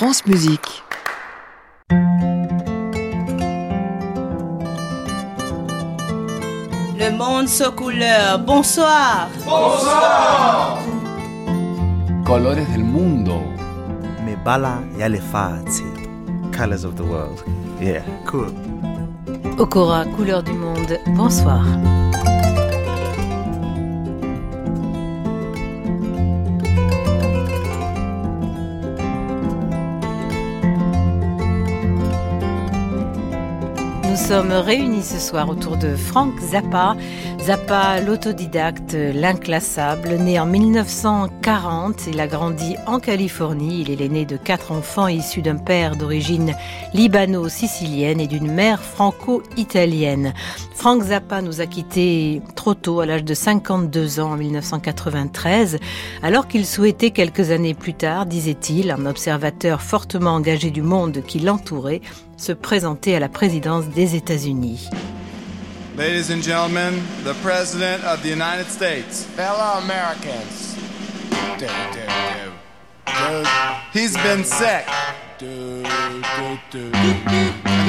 France Musique. Le monde sous couleur. Bonsoir. Bonsoir. Colores del mundo. Me bala yale fati. Colors of the world. Yeah, cool. Okora, couleur du monde. Bonsoir. Nous sommes réunis ce soir autour de Frank Zappa. Zappa, l'autodidacte, l'inclassable, né en 1940, il a grandi en Californie. Il est l'aîné de quatre enfants issus d'un père d'origine libano-sicilienne et d'une mère franco-italienne. Frank Zappa nous a quittés trop tôt, à l'âge de 52 ans en 1993, alors qu'il souhaitait quelques années plus tard, disait-il, un observateur fortement engagé du monde qui l'entourait, se présenter à la présidence des États-Unis. Ladies and gentlemen, the President of the United States. Fellow Americans. Do, do, do. He's been sick. And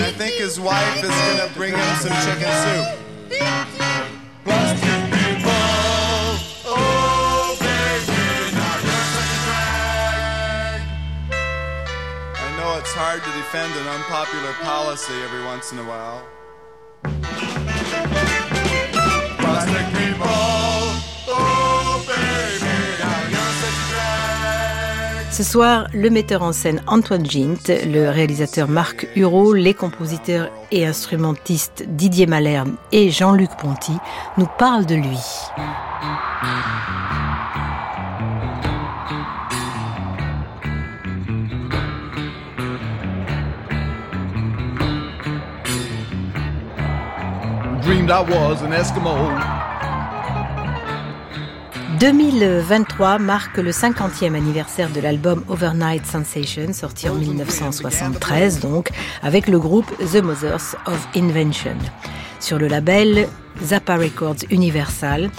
I think his wife is gonna bring him some chicken soup. Plastic people. Baby, now you're such a drag. I know it's hard to defend an unpopular policy every once in a while. Ce soir, le metteur en scène Antoine Gint, le réalisateur Marc Hureau, les compositeurs et instrumentistes Didier Malherbe et Jean-Luc Ponty nous parlent de lui. Dreamed I was an Eskimo. 2023 marque le 50e anniversaire de l'album Overnight Sensation, sorti en 1973 donc, avec le groupe The Mothers of Invention. Sur le label Zappa Records Universal,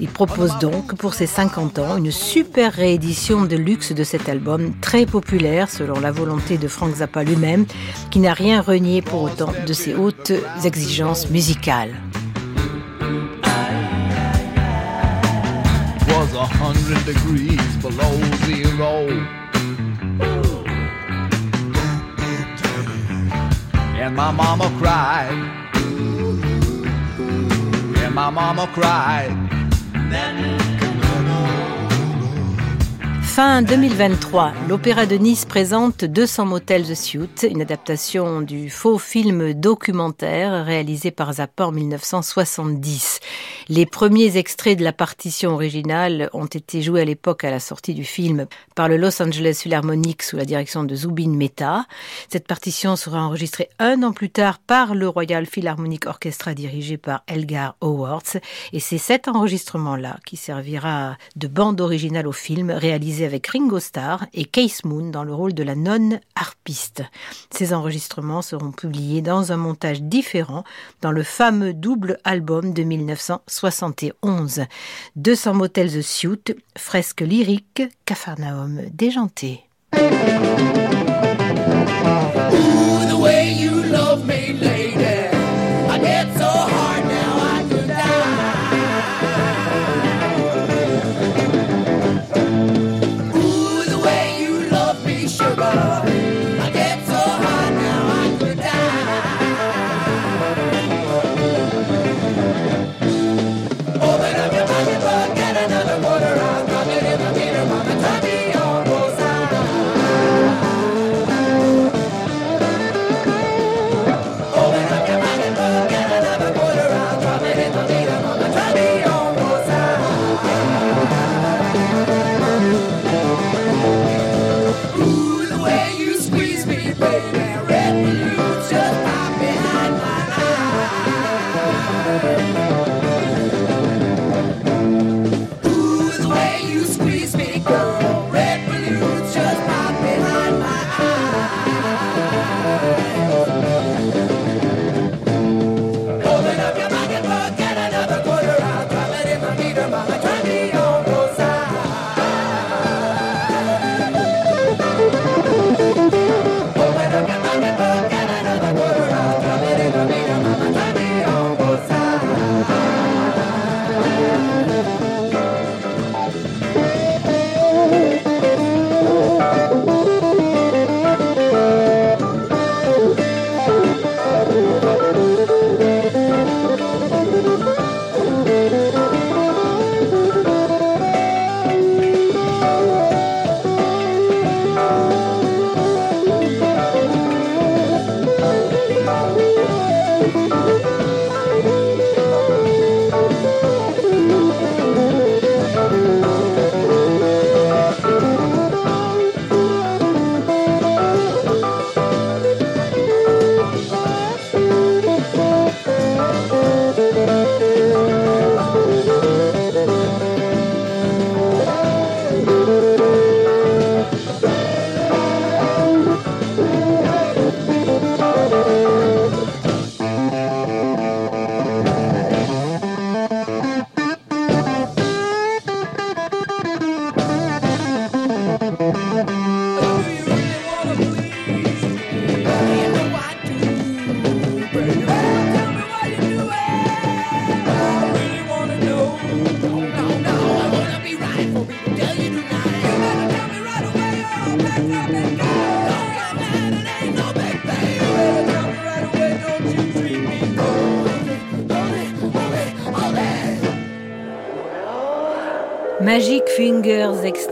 il propose donc pour ses 50 ans une super réédition de luxe de cet album, très populaire selon la volonté de Frank Zappa lui-même, qui n'a rien renié pour autant de ses hautes exigences musicales. then Fin 2023, l'Opéra de Nice présente 200 Motels The Suite, une adaptation du faux film documentaire réalisé par Zappa en 1970. Les premiers extraits de la partition originale ont été joués à l'époque à la sortie du film par le Los Angeles Philharmonic sous la direction de Zubin Mehta. Cette partition sera enregistrée un an plus tard par le Royal Philharmonic Orchestra dirigé par Elgar Howard. Et c'est cet enregistrement-là qui servira de bande originale au film réalisé avec Ringo Starr et Case Moon dans le rôle de la nonne harpiste. Ces enregistrements seront publiés dans un montage différent dans le fameux double album de 1971. 200 motels The Suite, fresque lyrique, Capharnaüm déjanté.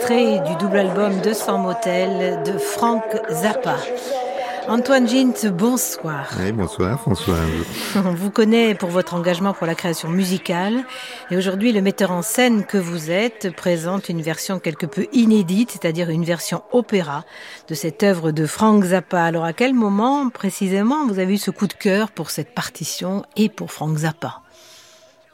Extrait du double album 200 motels de Frank Zappa. Antoine Gint, bonsoir. Oui, bonsoir François. On vous connaît pour votre engagement pour la création musicale et aujourd'hui le metteur en scène que vous êtes présente une version quelque peu inédite, c'est-à-dire une version opéra de cette œuvre de Frank Zappa. Alors à quel moment précisément vous avez eu ce coup de cœur pour cette partition et pour Frank Zappa?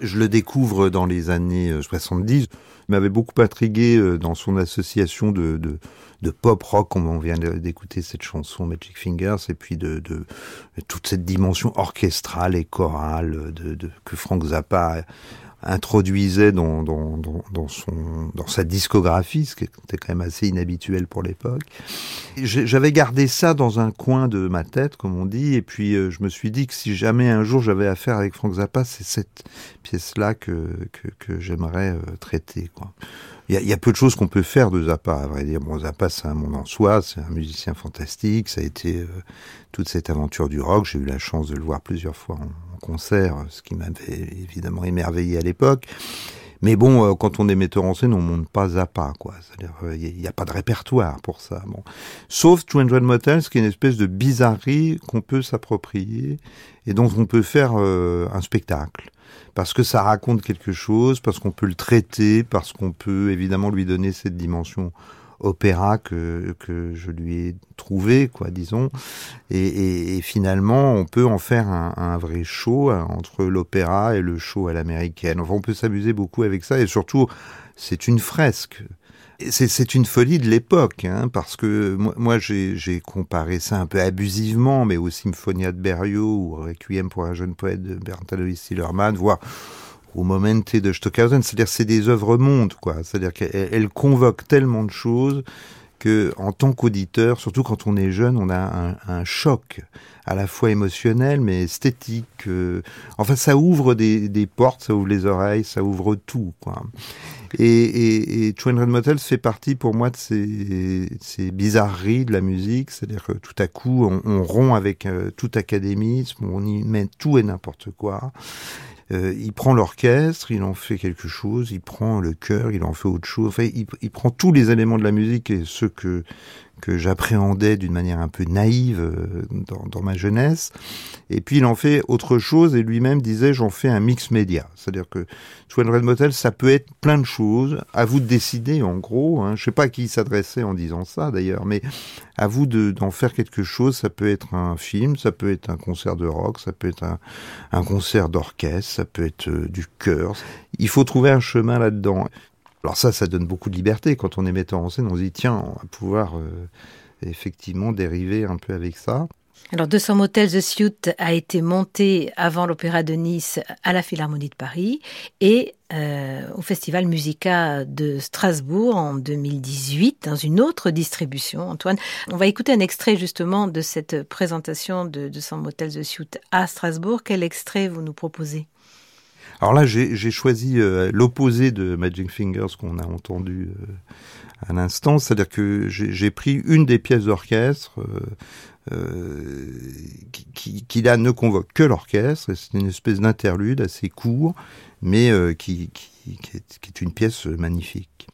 Je le découvre dans les années euh, 70. M'avait beaucoup intrigué euh, dans son association de, de, pop rock, comme on vient d'écouter cette chanson Magic Fingers, et puis de, de toute cette dimension orchestrale et chorale de, de, que Frank Zappa introduisait dans, dans, dans, dans, son, dans sa discographie, ce qui était quand même assez inhabituel pour l'époque. J'avais gardé ça dans un coin de ma tête, comme on dit, et puis euh, je me suis dit que si jamais un jour j'avais affaire avec Frank Zappa, c'est cette pièce-là que, que, que j'aimerais euh, traiter. Quoi. Il y, a, il y a peu de choses qu'on peut faire de Zappa, à vrai dire. Bon, Zappa, c'est un monde en soi, c'est un musicien fantastique, ça a été euh, toute cette aventure du rock. J'ai eu la chance de le voir plusieurs fois concert, ce qui m'avait évidemment émerveillé à l'époque. Mais bon, euh, quand on est metteur en scène, on monte pas Zappa, quoi. C'est-à-dire, il n'y a, a, pas de répertoire pour ça. Bon. Sauf 200 Motels, qui est une espèce de bizarrerie qu'on peut s'approprier et dont on peut faire euh, un spectacle parce que ça raconte quelque chose, parce qu'on peut le traiter, parce qu'on peut évidemment lui donner cette dimension opéra que, que je lui ai trouvé, quoi, disons. Et, et, finalement, on peut en faire un, vrai show hein, entre l'opéra et le show à l'américaine. Enfin, on peut s'amuser beaucoup avec ça, et surtout, c'est une fresque. C'est une folie de l'époque, hein, parce que moi, j'ai comparé ça un peu abusivement, mais au Symphonia de Berio ou Requiem pour un jeune poète de Bernd Alois Sillermann, voire au Momente de Stockhausen, c'est-à-dire c'est des œuvres mondes, quoi. C'est-à-dire qu'elles convoquent tellement de choses que, en tant qu'auditeur, surtout quand on est jeune, on a un, choc à la fois émotionnel mais esthétique. Euh, enfin, ça ouvre des, portes, ça ouvre les oreilles, ça ouvre tout, quoi. Et, et, et 200 Motels fait partie pour moi de ces, bizarreries de la musique, c'est-à-dire que tout à coup, on, on rompt avec euh, tout académisme, on y met tout et n'importe quoi. Euh, il prend l'orchestre, il en fait quelque chose, il prend le chœur, il en fait autre chose. Enfin, il, il prend tous les éléments de la musique et ceux que que j'appréhendais d'une manière un peu naïve euh, dans, dans, ma jeunesse. Et puis il en fait autre chose et lui-même disait j'en fais un mix média. C'est-à-dire que Swan Red Motel, ça peut être plein de choses. À vous de décider en gros. Hein. Je sais pas à qui il s'adressait en disant ça d'ailleurs, mais à vous d'en de, faire quelque chose. Ça peut être un film, ça peut être un concert de rock, ça peut être un, un concert d'orchestre, ça peut être euh, du chœur. Il faut trouver un chemin là-dedans. Alors ça, ça donne beaucoup de liberté. Quand on est metteur en scène, on se dit, tiens, on pouvoir euh, effectivement dériver un peu avec ça. Alors 200 Motels The Suite a été monté avant l'Opéra de Nice à la Philharmonie de Paris et euh, au Festival Musica de Strasbourg en 2018 dans une autre distribution. Antoine, on va écouter un extrait justement de cette présentation de 200 Motels The Suite à Strasbourg. Quel extrait vous nous proposez? Alors là, j'ai choisi euh, l'opposé de Magic Fingers qu'on a entendu euh, à l'instant, c'est-à-dire que j'ai pris une des pièces d'orchestre euh, qui, qui, qui, là ne convoque que l'orchestre, c'est une espèce d'interlude assez court, mais euh, qui, qui, est, qui est une pièce magnifique.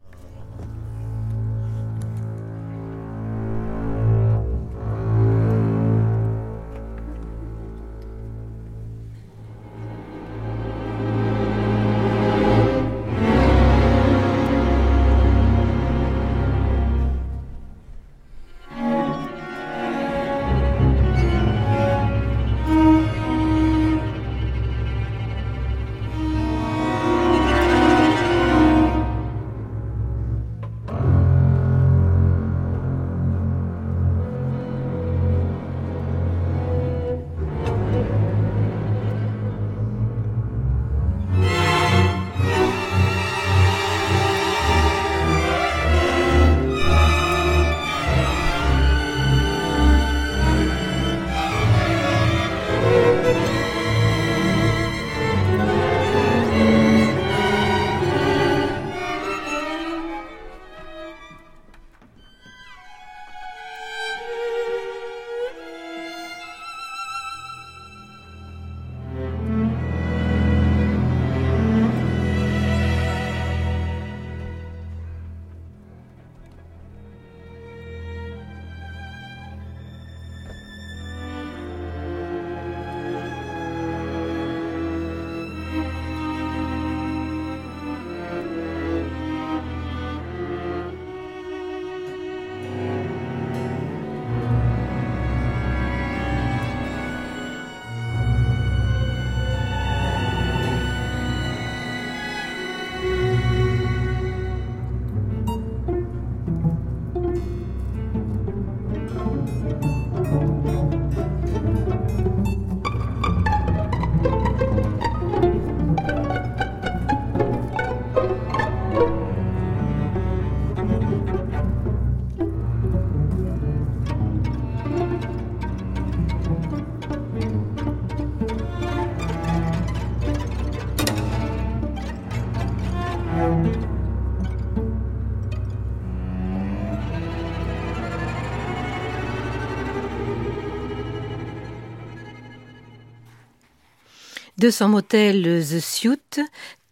De son motel The Suite,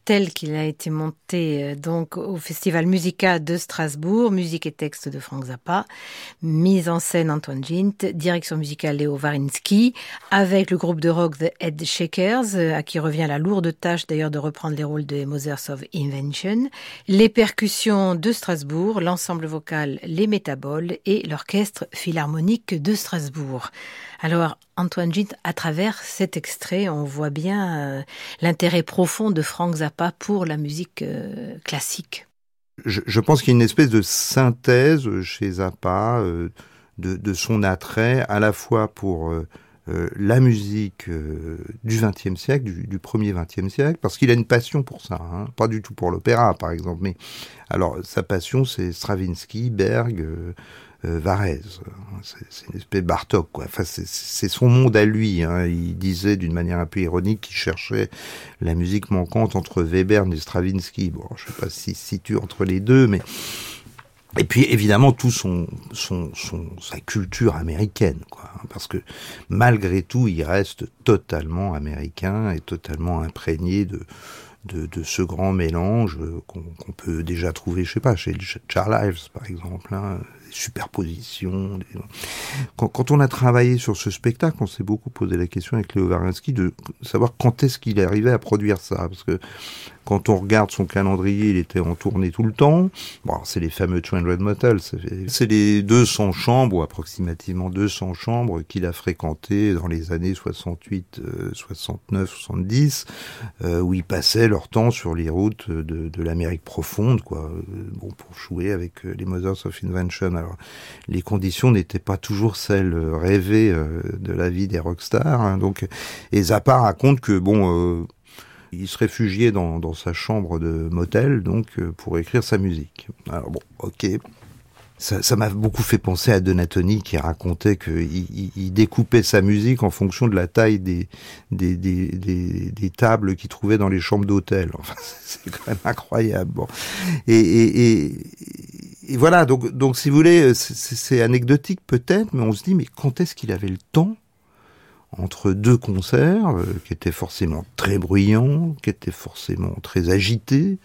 tel qu'il a été monté euh, donc au Festival Musica de Strasbourg, musique et texte de Frank Zappa, mise en scène Antoine Gint, direction musicale Léo Varinsky, avec le groupe de rock The Head Shakers, euh, à qui revient la lourde tâche d'ailleurs de reprendre les rôles de Mothers of Invention, les percussions de Strasbourg, l'ensemble vocal Les Métaboles et l'orchestre philharmonique de Strasbourg. Alors, Antoine Gint, à travers cet extrait, on voit bien euh, l'intérêt profond de Frank Zappa pour la musique euh, classique. Je, pense qu'il y a une espèce de synthèse chez Zappa euh, de, son attrait à la fois pour la musique du XXe siècle, du, du premier XXe siècle, parce qu'il a une passion pour ça, hein, pas du tout pour l'opéra par exemple, mais alors sa passion c'est Stravinsky, Berg, euh, euh, Varèse, c'est une espèce de Bartok. Enfin c'est- son monde à lui. Hein. Il disait d'une manière un peu ironique qu'il cherchait la musique manquante entre Webern et Stravinsky. Bon, je sais pas s'il se situe entre les deux, mais et puis évidemment tout son, son, son sa culture américaine, quoi. hein, Parce que malgré tout, il reste totalement américain et totalement imprégné de de, ce grand mélange qu'on peut déjà trouver, je sais pas, chez Charles Ives par exemple, hein, superpositions. des- Quand, on a travaillé sur ce spectacle, on s'est beaucoup posé la question avec Léo Varinsky de savoir quand est-ce qu'il est arrivé à produire ça, parce que quand on regarde son calendrier, il était en tournée tout le temps. Bon, c'est les fameux 200 Motels. c'est- les 200 chambres, ou approximativement 200 chambres qu'il a fréquentées dans les années 68, euh, 69, 70, euh, où ils passaient leur temps sur les routes de, de l'Amérique profonde, quoi. euh, Bon, pour jouer avec euh, les Mothers of Invention. Alors, les conditions n'étaient pas toujours celles euh, rêvées de la vie des rockstars. hein. donc, et Zappa raconte que bon. euh, il se réfugiait dans, sa chambre de motel, donc, euh, pour écrire sa musique. Alors bon, ok. Ça m'a beaucoup fait penser à Donatoni qui racontait qu'il il, il découpait sa musique en fonction de la taille des, tables qu'il trouvait dans les chambres d'hôtel. C'est quand même incroyable. Bon. Et, et, voilà, donc, donc si vous voulez, c'est anecdotique peut-être, mais on se dit, mais quand est-ce qu'il avait le temps entre deux concerts euh, qui étaient forcément très bruyants, qui étaient forcément très agités,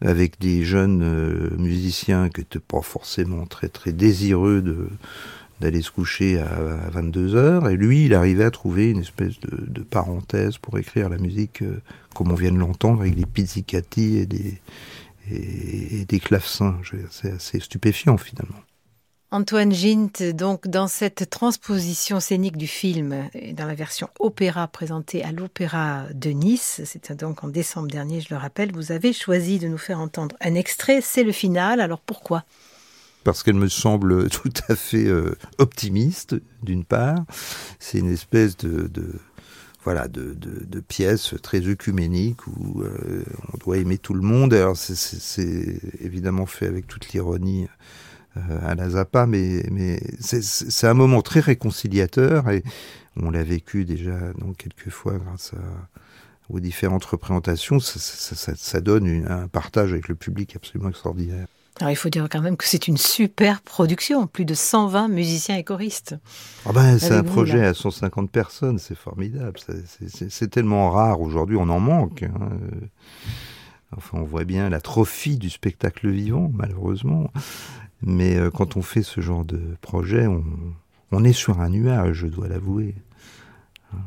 avec des jeunes euh, musiciens qui étaient pas forcément très très désireux de d'aller se coucher à, à 22 heures, et lui, il arrivait à trouver une espèce de, de parenthèse pour écrire la musique euh, comme on vient de l'entendre, avec des pizzicati et des et, des clavecins. C'est assez stupéfiant finalement. Antoine Gint, donc dans cette transposition scénique du film, dans la version opéra présentée à l'Opéra de Nice, c'était donc en décembre dernier, je le rappelle, vous avez choisi de nous faire entendre un extrait, c'est le final, alors pourquoi? Parce qu'elle me semble tout à fait euh, optimiste, d'une part. C'est une espèce de, de voilà de, de, de pièce très œcuménique où euh, on doit aimer tout le monde. Alors c'est- évidemment fait avec toute l'ironie à la Zappa, mais, mais c'est- un moment très réconciliateur et on l'a vécu déjà donc quelques fois grâce à aux différentes représentations, ça, ça, ça, ça donne une- un partage avec le public absolument extraordinaire. Alors il faut dire quand même que c'est une super production, plus de 120 musiciens et choristes. Ah ben, c'est un vous, projet là. à 150 personnes, c'est formidable. C'est- tellement rare aujourd'hui, on en manque. hein. Euh, Enfin, on voit bien l'atrophie du spectacle vivant, malheureusement. Mais euh, quand on fait ce genre de projet, on, est sur un nuage, je dois l'avouer.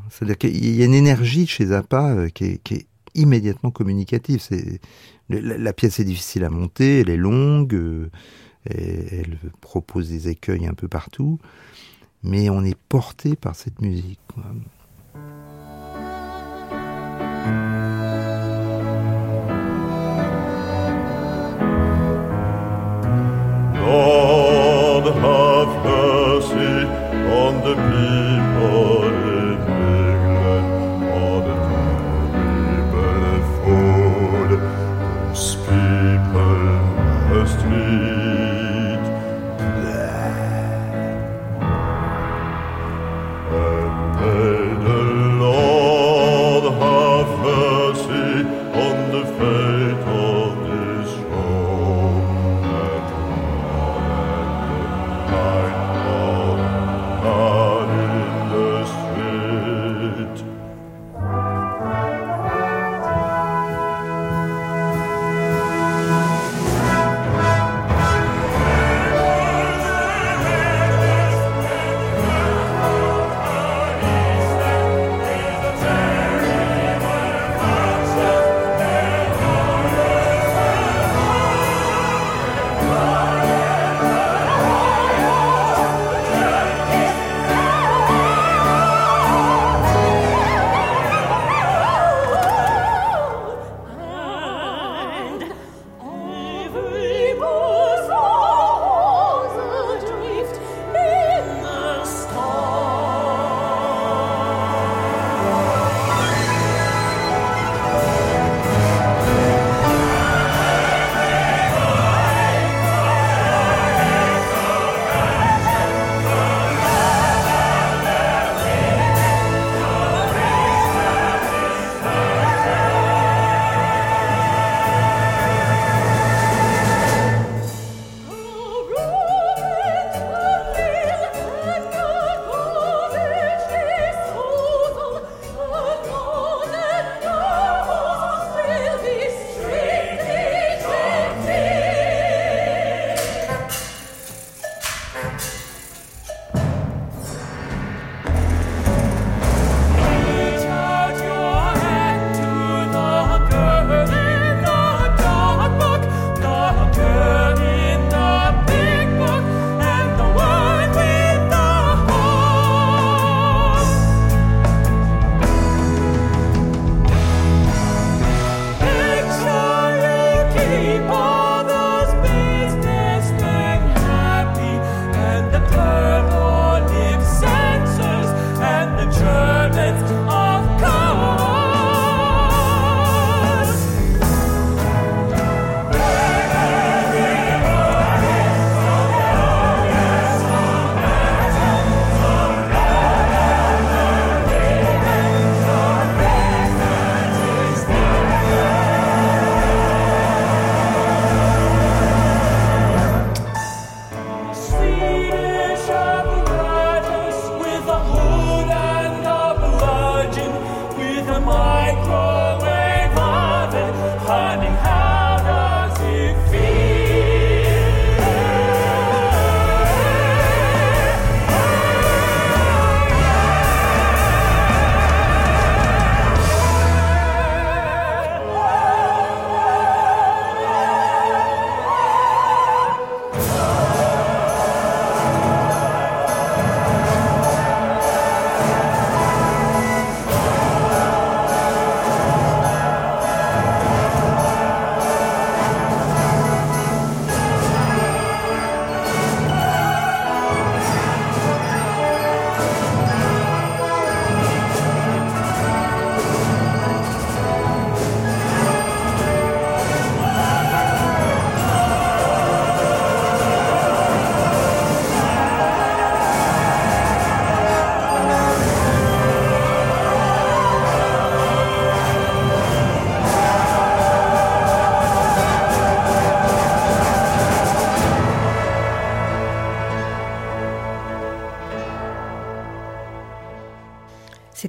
C'est-à-dire qu'il y a une énergie chez Zappa euh, qui est, immédiatement communicative. La, pièce est difficile à monter, elle est longue, euh, elle propose des écueils un peu partout mais on est porté par cette musique.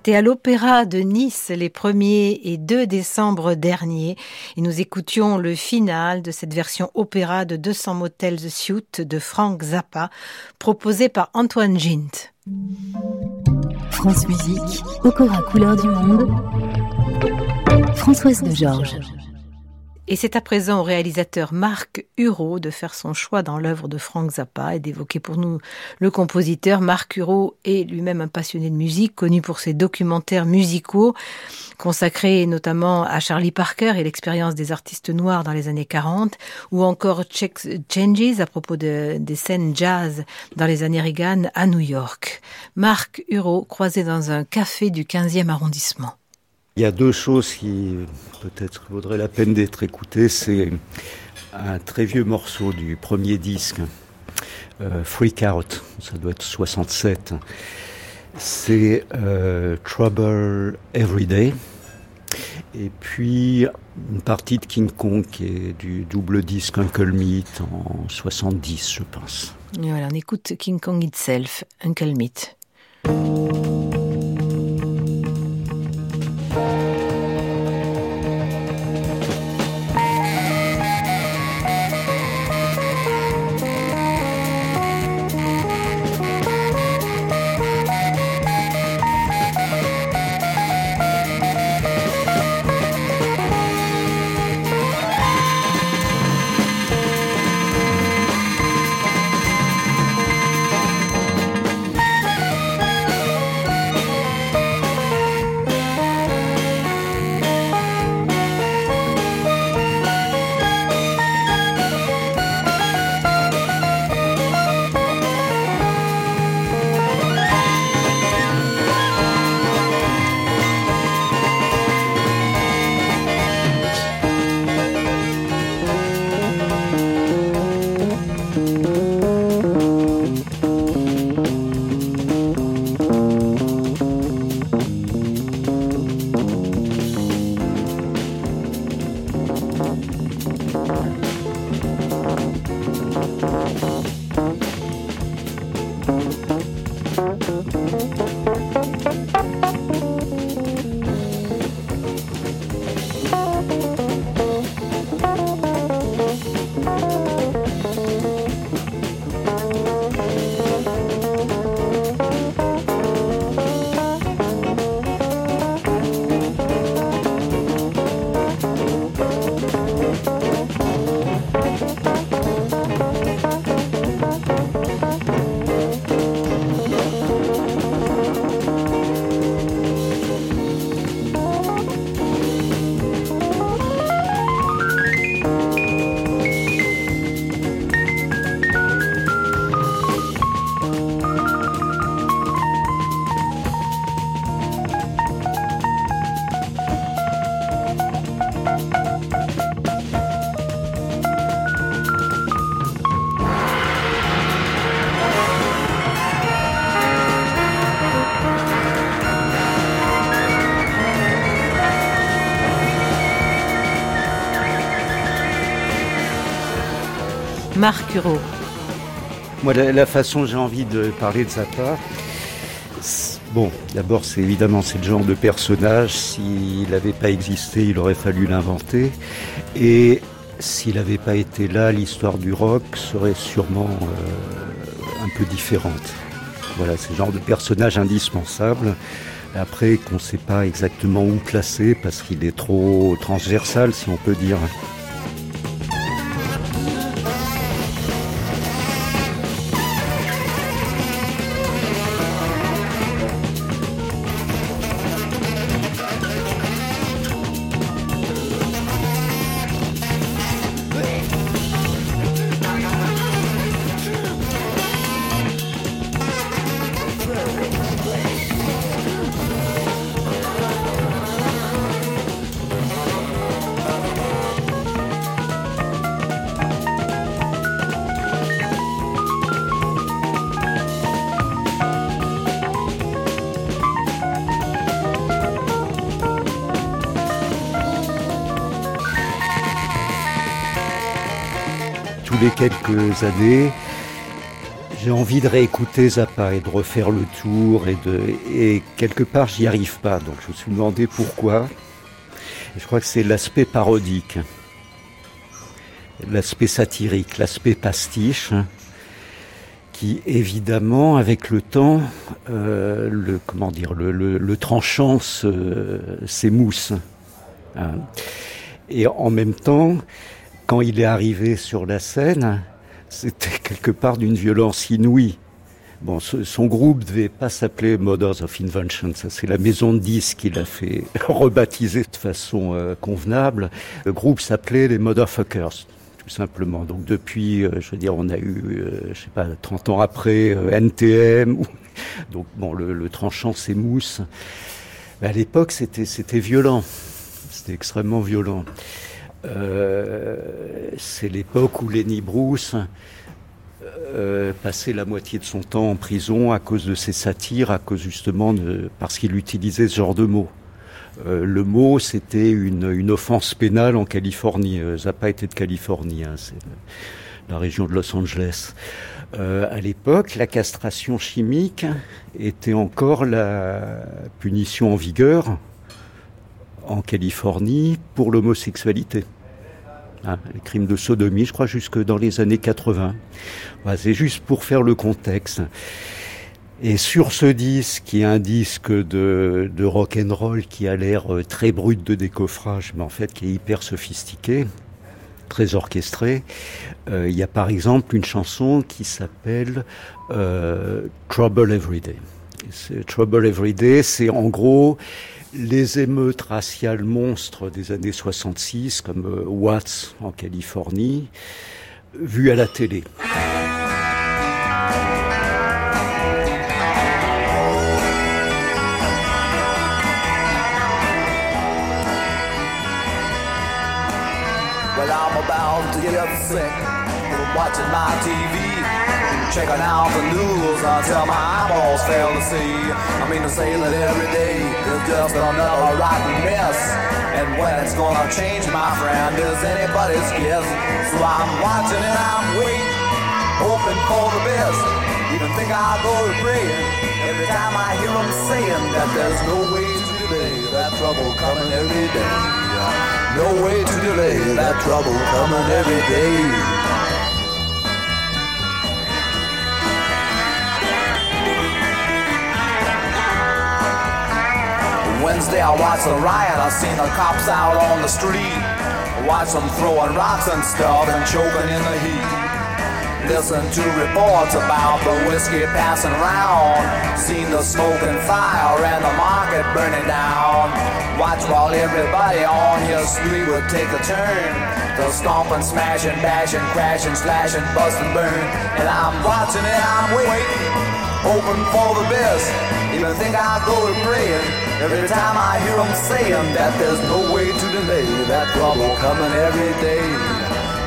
C'était à l'Opéra de Nice les 1er et 2 décembre dernier et nous écoutions le final de cette version opéra de 200 motels The Suite de Frank Zappa proposé par Antoine Gint. France Musique, Opéra couleur du monde. Françoise de Georges. Et c'est à présent au réalisateur Marc Hureau de faire son choix dans l'œuvre de Frank Zappa et d'évoquer pour nous le compositeur. Marc Hureau est lui-même un passionné de musique, connu pour ses documentaires musicaux, consacrés notamment à Charlie Parker et l'expérience des artistes noirs dans les années 40, ou encore Changes à propos de, des scènes jazz dans les années Reagan à New York. Marc Hureau croisé dans un café du 15e arrondissement. Il y a deux choses qui peut-être vaudraient la peine d'être écoutées. C'est un très vieux morceau du premier disque, euh, Freak Out, ça doit être 67. C'est euh, Trouble Every Day. Et puis une partie de King Kong qui est du double disque Uncle Meat en 70, je pense. Voilà, on écoute King Kong itself, Uncle Meat. Marc. Moi, la, la façon j'ai envie de parler de Zappa, c'est- bon, d'abord, c'est évidemment le genre de personnage. S'il n'avait pas existé, il aurait fallu l'inventer. Et s'il n'avait pas été là, l'histoire du rock serait sûrement euh, un peu différente. Voilà, c'est le genre de personnage indispensable. Après, qu'on ne sait pas exactement où placer parce qu'il est trop transversal, si on peut dire. Années, j'ai envie de réécouter Zappa et de refaire le tour et de et quelque part j'y arrive pas. Donc je me suis demandé pourquoi. Je crois que c'est l'aspect parodique, l'aspect satirique, l'aspect pastiche, qui évidemment avec le temps, euh, le comment dire, le, le, tranchant se- s'émousse. Hein. Et en même temps, quand il est arrivé sur la scène, c'était quelque part d'une violence inouïe. Bon, son groupe devait pas s'appeler Mothers of Invention, ça c'est la maison de disques qui l'a fait rebaptiser de façon euh, convenable. Le groupe s'appelait les Motherfuckers, tout simplement. Donc depuis, euh, je veux dire, on a eu, euh, je sais pas, 30 ans après, euh, NTM. Donc bon, le, le tranchant s'émousse. À l'époque, c'était c'était violent. C'était extrêmement violent. Euh, c'est l'époque où Lenny Bruce euh, passait la moitié de son temps en prison à cause de ses satires, à cause justement parce qu'il utilisait ce genre de mots. Euh, le mot, c'était une, offense pénale en Californie. Euh, Zappa était de Californie, hein, c'est la région de Los Angeles. À l'époque, la castration chimique était encore la punition en vigueur en Californie pour l'homosexualité. Hein, les crimes de sodomie, je crois, jusque dans les années 80. Voilà, C'est juste pour faire le contexte. Et sur ce disque, qui est un disque de, de rock and roll qui a l'air euh, très brut de décoffrage, mais en fait qui est hyper sophistiqué, très orchestré, euh, il y a par exemple une chanson qui s'appelle euh, Trouble Every Day. Trouble Every Day, c'est en gros les émeutes raciales monstres des années 66, comme euh, Watts en Californie, vues à la télé. Checking out the news until my eyeballs fail to see. I mean to say that every day is just another rotten mess. And when it's gonna change, my friend, is anybody's guess. So I'm watching and I'm waiting, hoping for the best. Even think I'll go to praying every time I hear them saying that there's no way to delay that trouble coming every day. No way to delay that trouble coming every day. Wednesday I watched the riot, I seen the cops out on the street. Watch them throwing rocks and stuff and choking in the heat. Listen to reports about the whiskey passing round. Seen the smoke and fire and the market burning down. Watch while everybody on your street would take a turn. They'll stomp and smash and bash and crash and slash and bust and burn. And I'm watching and I'm waiting, hoping for the best. Even think I'll go to praying every time I hear them saying that there's no way to delay that trouble coming every day.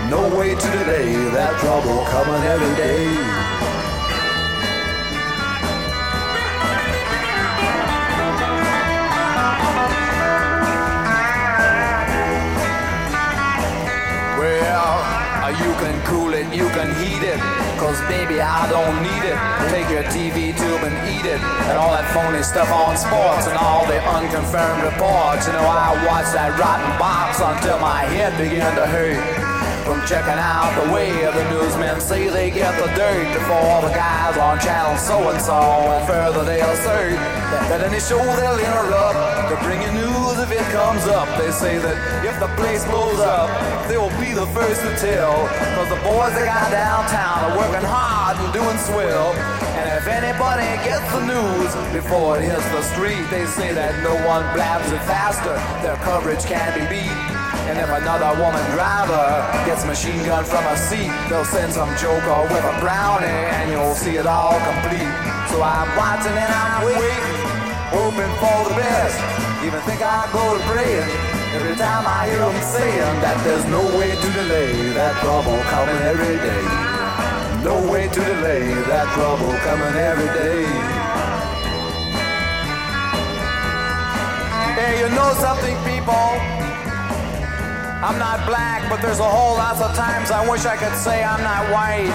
No way to delay that trouble coming every day. Well, uh, you can cool it, you can heat it. Cause baby, I don't need it. Take your TV tube and eat it. And all that phony stuff on sports and all the unconfirmed reports. You know, I watched that rotten box until my head began to hurt. From checking out the way the newsmen say they get the dirt before the guys on channel so and so. And further they assert that any show they'll interrupt to bring you news if it comes up. They say that if the place blows up, they will be the first to tell. Cause the boys they got downtown are working hard and doing swell. And if anybody gets the news before it hits the street, they say that no one blabs it faster. Their coverage can be beat. And if another woman driver gets machine gun from a seat, they'll send some joker with a brownie and you'll see it all complete. So I'm watching and I'm waiting, hoping for the best. Even think I go to praying every time I hear them saying that there's no way to delay that trouble coming every day. No way to delay that trouble coming every day. Hey, you know something, people? I'm not black, but there's a whole lot of times I wish I could say I'm not white.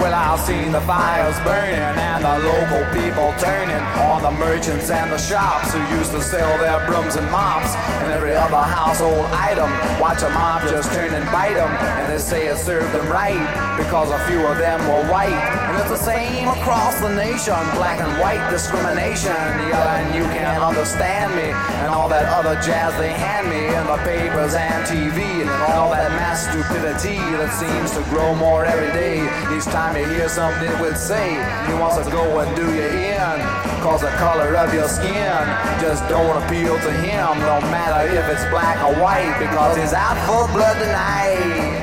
Well, I've seen the fires burning and the local people turning on the merchants and the shops who used to sell their brooms and mops and every other household item. Watch a mob just turn and bite them, and they say it served them right because a few of them were white. It's the same across the nation, black and white discrimination. Yeah, and you can't understand me and all that other jazz they hand me in the papers and TV and all that mass stupidity that seems to grow more every day. Each time you hear something it would say, he wants to go and do you in. Cause the color of your skin just don't appeal to him, no matter if it's black or white, because he's out for blood tonight.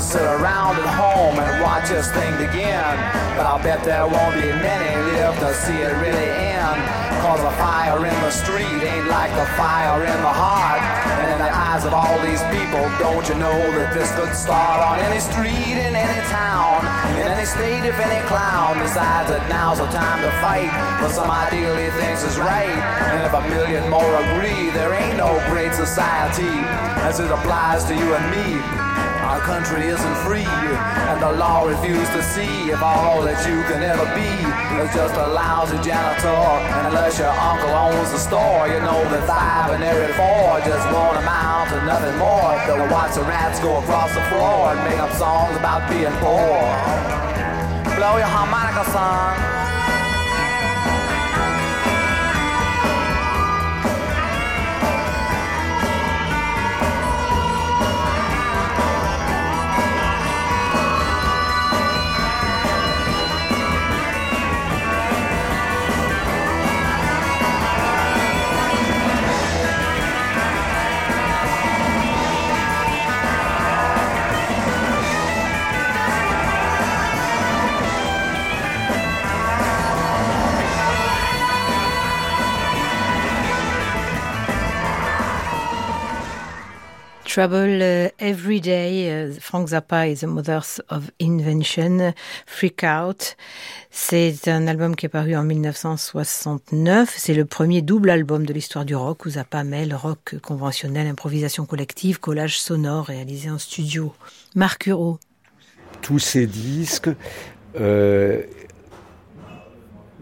To sit around at home and watch this thing begin. But I'll bet there won't be many live to see it really end. Cause the fire in the street ain't like the fire in the heart. And in the eyes of all these people, don't you know that this could start on any street in any town, in any state if any clown decides that now's the time to fight for some ideal he thinks is right. And if a million more agree, there ain't no great society as it applies to you and me. Our country isn't free, and the law refuses to see if all that you can ever be is just a lousy janitor. Unless your uncle owns the store, you know that five and every four just won't amount to nothing more than watch the rats go across the floor and make up songs about being poor. Blow your harmonica, son. Trouble uh, Every Day, uh, Frank Zappa et The Mothers of Invention, Freak Out. C'est un album qui est paru en 1969. C'est le premier double album de l'histoire du rock où Zappa mêle rock conventionnel, improvisation collective, collage sonore réalisé en studio. Marc Huro. Tous ces disques, euh,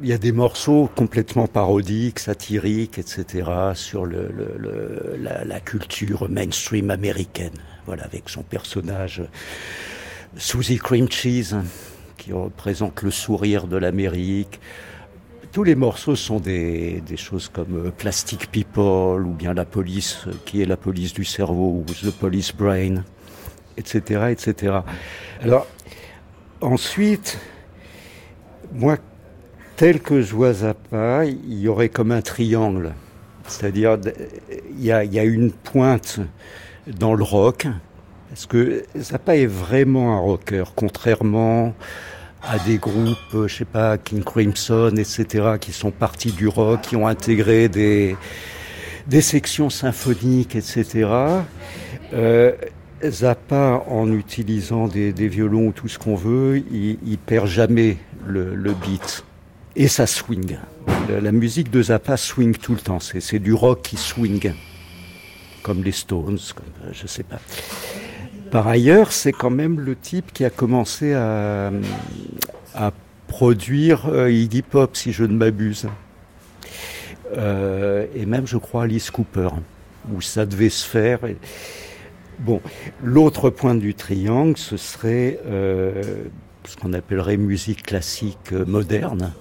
il y a des morceaux complètement parodiques, satiriques, etc., sur le, le, le, la, la, culture mainstream américaine. Voilà, avec son personnage Susie Cream Cheese, qui représente le sourire de l'Amérique. Tous les morceaux sont des, des, choses comme Plastic People, ou bien la police, qui est la police du cerveau, ou The Police Brain, etc., etc. Alors, ensuite, moi, tel que je vois Zappa, il y aurait comme un triangle. C'est-à-dire, il y a, y a une pointe dans le rock, parce que Zappa est vraiment un rocker, contrairement à des groupes, je sais pas, King Crimson, etc., qui sont partis du rock, qui ont intégré des, des sections symphoniques, etc. Euh, Zappa, en utilisant des, des violons ou tout ce qu'on veut, il, il perd jamais le, le beat et ça swing. La, musique de Zappa swing tout le temps. C'est du rock qui swing, comme les Stones, comme, je sais pas. Par ailleurs, c'est quand même le type qui a commencé à, produire euh, Iggy Pop, si je ne m'abuse. Euh, et même, je crois, Alice Cooper, où ça devait se faire. Bon, l'autre point du triangle, ce serait euh, ce qu'on appellerait musique classique euh, moderne.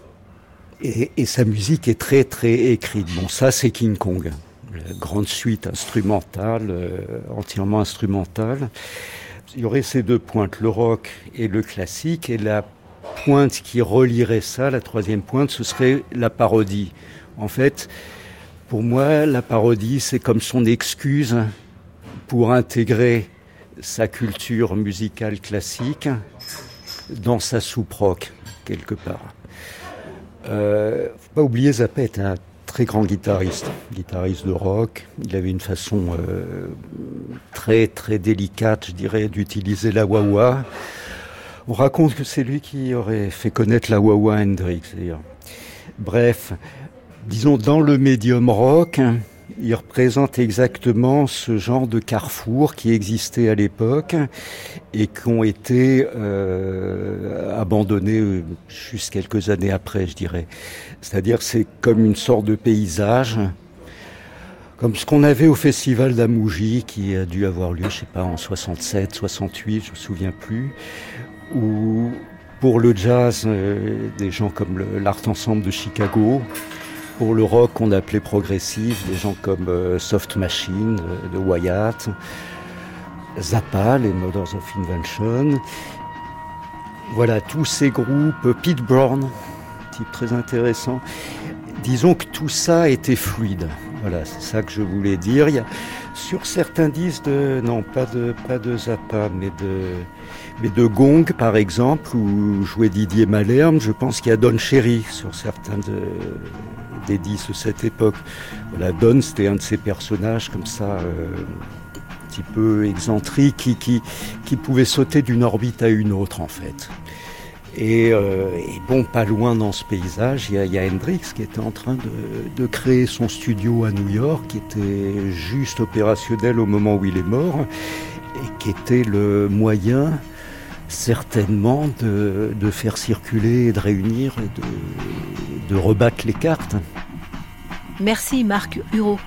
Et, et, sa musique est très très écrite. Bon, ça c'est King Kong, la grande suite instrumentale, euh, entièrement instrumentale. Il y aurait ces deux pointes, le rock et le classique, et la pointe qui relierait ça, la troisième pointe, ce serait la parodie. En fait, pour moi, la parodie, c'est comme son excuse pour intégrer sa culture musicale classique dans sa soupe rock, quelque part. Euh, faut pas oublier, Zappa est un très grand guitariste, guitariste de rock. Il avait une façon euh, très très délicate, je dirais, d'utiliser la wah-wah. On raconte que c'est lui qui aurait fait connaître la wah-wah Hendrix. Bref, disons dans le médium rock, il représente exactement ce genre de carrefour qui existait à l'époque et qui ont été euh, abandonnés euh, juste quelques années après, je dirais. C'est-à-dire c'est comme une sorte de paysage, comme ce qu'on avait au festival d'Amouji qui a dû avoir lieu, je sais pas, en 67, 68, je me souviens plus, où pour le jazz, euh, des gens comme l'Art Ensemble de Chicago, pour le rock qu'on appelait progressif, des gens comme euh, Soft Machine euh, de Wyatt, Zappa, les Mothers of Invention. Voilà, tous ces groupes, Pete Brown, type très intéressant. Disons que tout ça était fluide. Voilà, c'est ça que je voulais dire. Sur certains disques de, non, pas de, pas de Zappa, mais de, mais de Gong, par exemple, où jouait Didier Malherbe, je pense qu'il y a Don Cherry sur certains de, des disques de cette époque. Voilà, Don, c'était un de ces personnages comme ça, euh, un petit peu excentrique, qui, qui, pouvait sauter d'une orbite à une autre, en fait. Et, euh, bon, pas loin dans ce paysage, il y, a, il y a Hendrix qui était en train de, de, créer son studio à New York, qui était juste opérationnel au moment où il est mort, et qui était le moyen certainement de, faire circuler, de réunir et de, de rebattre les cartes. Merci Marc Huro.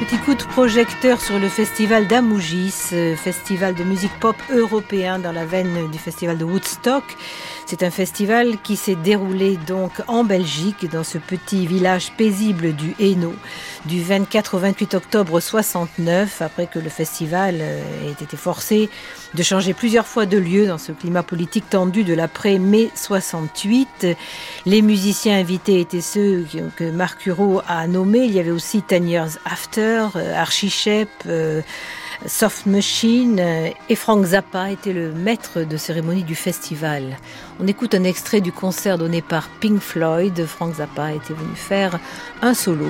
Petit coup de projecteur sur le festival d'Amougis, festival de musique pop européen dans la veine du festival de Woodstock. C'est un festival qui s'est déroulé donc en Belgique, dans ce petit village paisible du Hainaut, du 24 au 28 octobre 69, après que le festival ait été forcé de changer plusieurs fois de lieu dans ce climat politique tendu de l'après-mai 68. Les musiciens invités étaient ceux que Marc Huro a nommés. Il y avait aussi Ten Years After, Archie Shep, euh, Soft Machine et Frank Zappa était le maître de cérémonie du festival. On écoute un extrait du concert donné par Pink Floyd. Frank Zappa était venu faire un solo.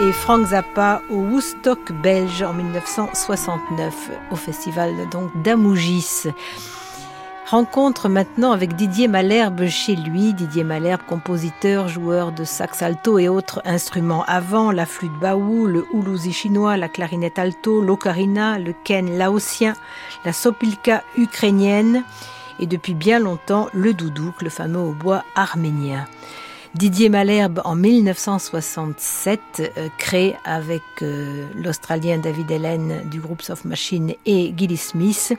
Et Frank Zappa au Woodstock belge en 1969 au festival donc d'Amougis. Rencontre maintenant avec Didier Malherbe chez lui. Didier Malherbe, compositeur, joueur de sax alto et autres instruments avant, la flûte baou, le houlouzi chinois, la clarinette alto, l'ocarina, le ken laotien, la sopilka ukrainienne et depuis bien longtemps le doudouk, le fameux hautbois arménien. Didier Malherbe, en 1967, euh, crée avec euh, l'Australien David Ellen du groupe Soft Machine et Gilly Smith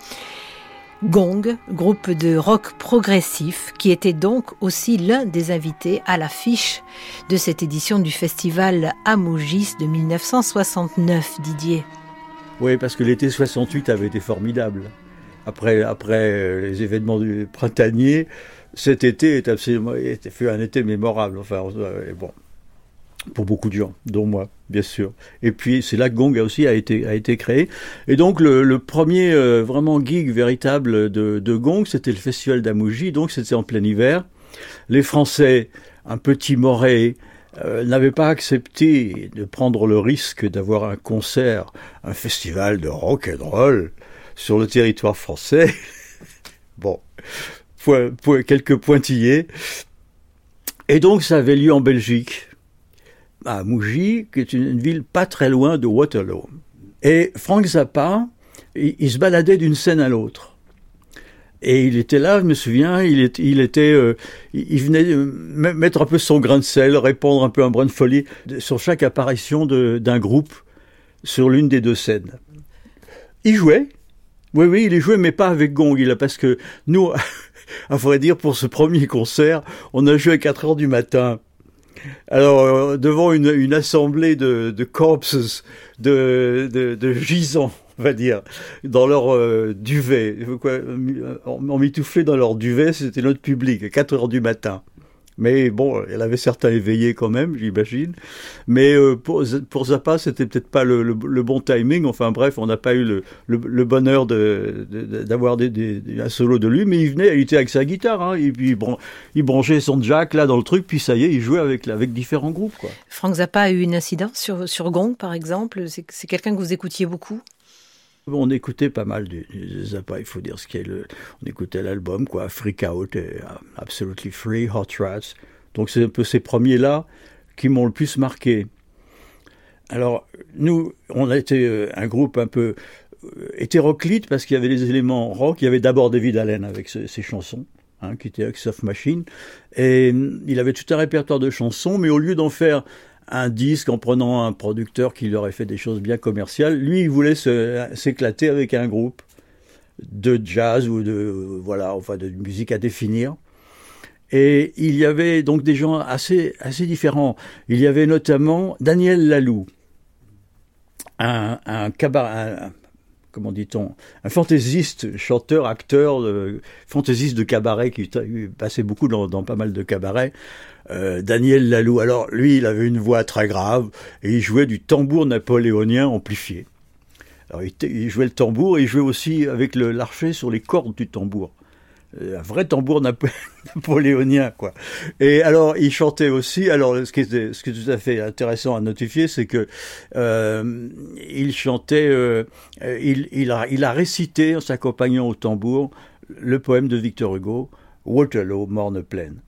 Gong, groupe de rock progressif, qui était donc aussi l'un des invités à l'affiche de cette édition du festival Amougis de 1969, Didier. Oui, parce que l'été 68 avait été formidable. Après, après euh, les événements du printanier, cet été est absolument, fait un été mémorable. Enfin, euh, bon, pour beaucoup de gens, dont moi, bien sûr. Et puis c'est là que Gong aussi a été, été créé. Et donc le, premier euh, vraiment gig véritable de, Gong, c'était le festival d'Amouji, donc c'était en plein hiver. Les Français, un peu timorés, euh, n'avaient pas accepté de prendre le risque d'avoir un concert, un festival de rock and roll sur le territoire français. bon, quelques pointillés. Et donc ça avait lieu en Belgique à Mougy, qui est une, ville pas très loin de Waterloo. Et Frank Zappa, il, se baladait d'une scène à l'autre. Et il était là, je me souviens, il, était, euh, il venait mettre un peu son grain de sel, répondre un peu un brin de folie sur chaque apparition d'un groupe sur l'une des deux scènes. Il jouait, oui, oui, il jouait, mais pas avec Gong, il a, parce que nous, à vrai dire, pour ce premier concert, on a joué à 4 heures du matin. Alors, euh, devant une, assemblée de, corpses, de, de, gisants, on va dire, dans leur euh, duvet, on, mitouflait dans leur duvet, c'était notre public, à 4 heures du matin. Mais bon, elle avait certains éveillés quand même, j'imagine. Mais euh, pour, pour Zappa, c'était peut-être pas le, bon timing. Enfin bref, on n'a pas eu le, bonheur d'avoir un solo de lui, mais il venait, il était avec sa guitare, hein, et puis il branchait son jack là dans le truc, puis ça y est, il jouait avec, différents groupes. Quoi. Frank Zappa a eu une incidence sur Gong, par exemple. C'est quelqu'un que vous écoutiez beaucoup? On écoutait pas mal de, Zappa, il faut dire ce qu'est le. On écoutait l'album, quoi, Freak Out, et, uh, Absolutely Free, Hot Rats. Donc c'est un peu ces premiers-là qui m'ont le plus marqué. Alors, nous, on a été euh, un groupe un peu euh, hétéroclite parce qu'il y avait des éléments rock. Il y avait d'abord David Allen avec ses, chansons, hein, qui était avec Soft Machine. Et il avait tout un répertoire de chansons, mais au lieu d'en faire un disque en prenant un producteur qui leur aurait fait des choses bien commerciales. Lui, il voulait s'éclater avec un groupe de jazz ou de voilà, enfin de musique à définir. Et il y avait donc des gens assez assez différents. Il y avait notamment Daniel Lalou, un, comment dit-on, un fantaisiste, chanteur, acteur, fantaisiste de cabaret qui passait beaucoup dans, dans pas mal de cabarets. Euh, Daniel Lalou. Alors lui, il avait une voix très grave et il jouait du tambour napoléonien amplifié. Alors il, jouait le tambour et il jouait aussi avec l'archet sur les cordes du tambour. Euh, un vrai tambour napoléonien, quoi. Et alors, il chantait aussi. Alors, ce qui est, tout à fait intéressant à notifier, c'est que euh, il chantait, il, a, il a récité en s'accompagnant au tambour le poème de Victor Hugo, Waterloo, morne pleine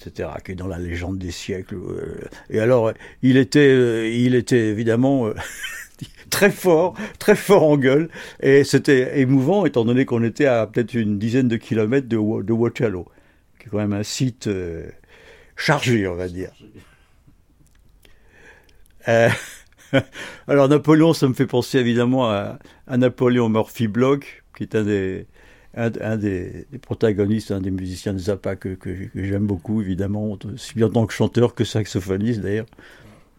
etc., qui est dans la légende des siècles. Euh, et alors, il était, euh, il était évidemment euh, très fort, très fort en gueule, et c'était émouvant étant donné qu'on était à peut-être une dizaine de kilomètres de, de Waterloo, qui est quand même un site chargé, on va dire. alors Napoléon, ça me fait penser évidemment à, Napoléon Murphy Block, qui est un des un, des, protagonistes, un des musiciens de Zappa que, que, j'aime beaucoup, évidemment, aussi bien en tant que chanteur que saxophoniste d'ailleurs.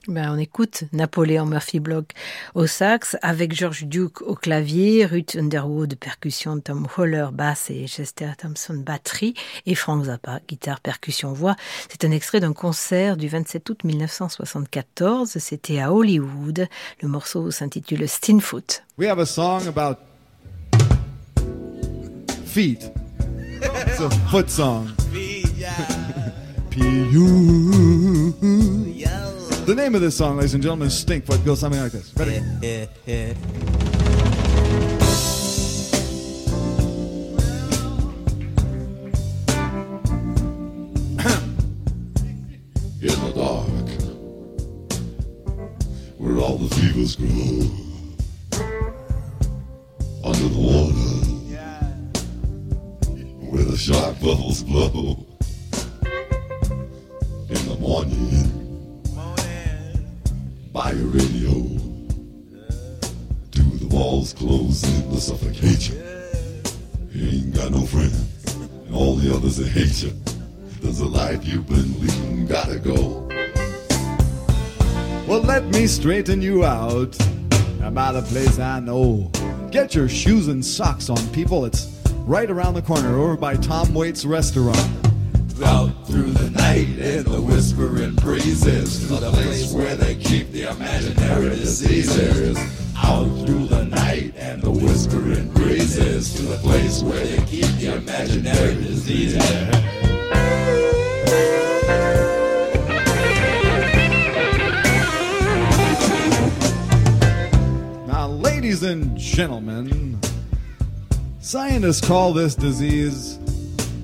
Ben, on écoute Napoléon Murphy Block au sax, avec George Duke au clavier, Ruth Underwood percussion, Tom Holler basse et Chester Thompson batterie, et Frank Zappa guitare, percussion, voix. C'est un extrait d'un concert du 27 août 1974. C'était à Hollywood. Le morceau s'intitule Steenfoot. We have a song about feet. It's a foot song. P U. The name of this song, ladies and gentlemen, is Stinkfoot. Goes something like this. Ready? in the dark, where all the fevers grow, the bubbles blow, in the morning, by your radio, do the walls close in to suffocate you? You ain't got no friends, and all the others that hate you. There's a life you've been leading gotta go? Well, let me straighten you out about a place I know. Get your shoes and socks on, people. It's right around the corner over by Tom Waits Restaurant. Out through the night in the whispering breezes to the place where they keep the imaginary diseases. Out through the night and the whispering breezes to the place where they keep the imaginary diseases. Now, ladies and gentlemen, scientists call this disease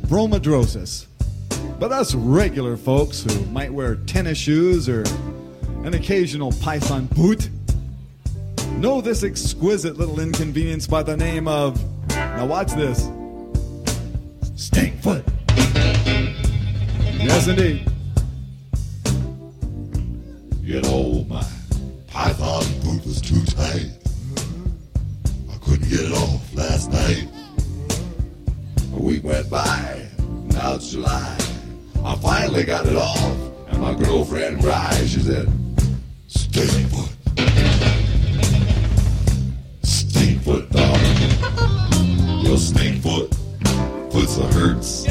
bromidrosis. But us regular folks who might wear tennis shoes or an occasional python boot know this exquisite little inconvenience by the name of, now watch this, Stinkfoot. Yes, indeed. You know, my python boot was too tight. Couldn't get it off last night. A week went by, now it's July. I finally got it off, and my girlfriend cried. She said, Stinkfoot. Stinkfoot, dog. Your stinkfoot puts the hurts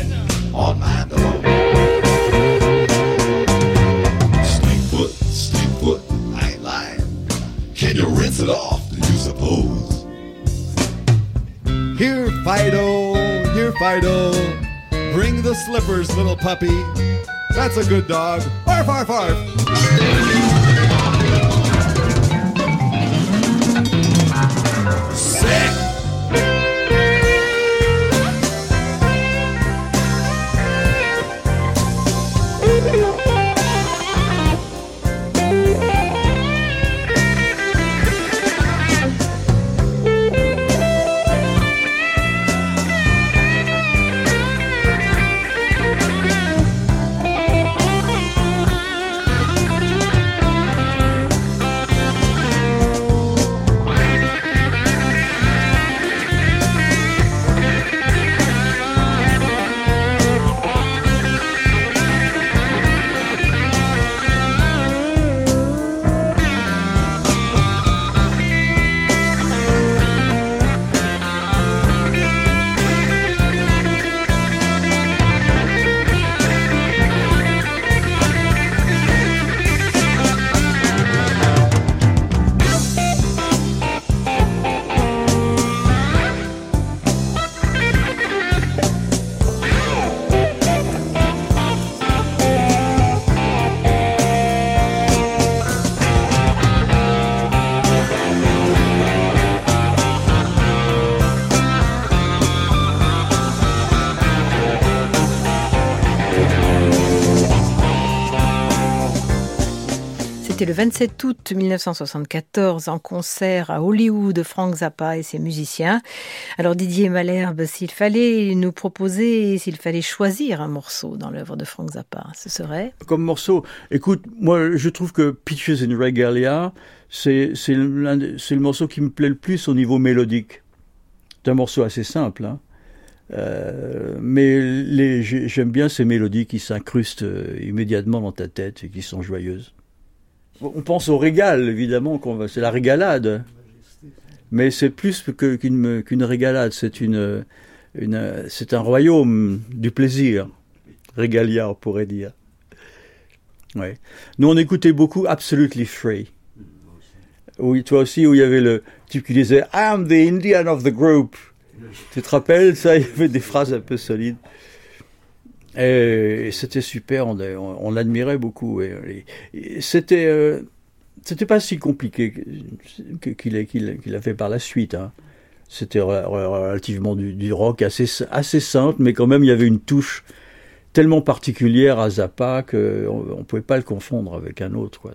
slippers, little puppy. That's a good dog. Arf, arf, arf. 27 août 1974 en concert à Hollywood, Frank Zappa et ses musiciens. Alors Didier Malherbe, s'il fallait nous proposer, s'il fallait choisir un morceau dans l'œuvre de Frank Zappa, ce serait? Comme morceau, écoute, moi je trouve que Peaches in Regalia, c'est le morceau qui me plaît le plus au niveau mélodique. C'est un morceau assez simple, hein. Euh, mais j'aime bien ces mélodies qui s'incrustent euh, immédiatement dans ta tête et qui sont joyeuses. On pense au régal, évidemment, c'est la régalade. Mais c'est plus qu'une régalade, c'est un royaume du plaisir. Régalia, on pourrait dire. Ouais. Nous, on écoutait beaucoup Absolutely Free. Oui, toi aussi, où il y avait le type qui disait I am the Indian of the group. Tu te rappelles ça? Il y avait des phrases un peu solides. Et, c'était super, on, l'admirait beaucoup. C'était, euh, c'était pas si compliqué qu'il qu'il a fait par la suite. Hein. C'était relativement du, rock assez, assez simple, mais quand même il y avait une touche tellement particulière à Zappa qu'on ne pouvait pas le confondre avec un autre.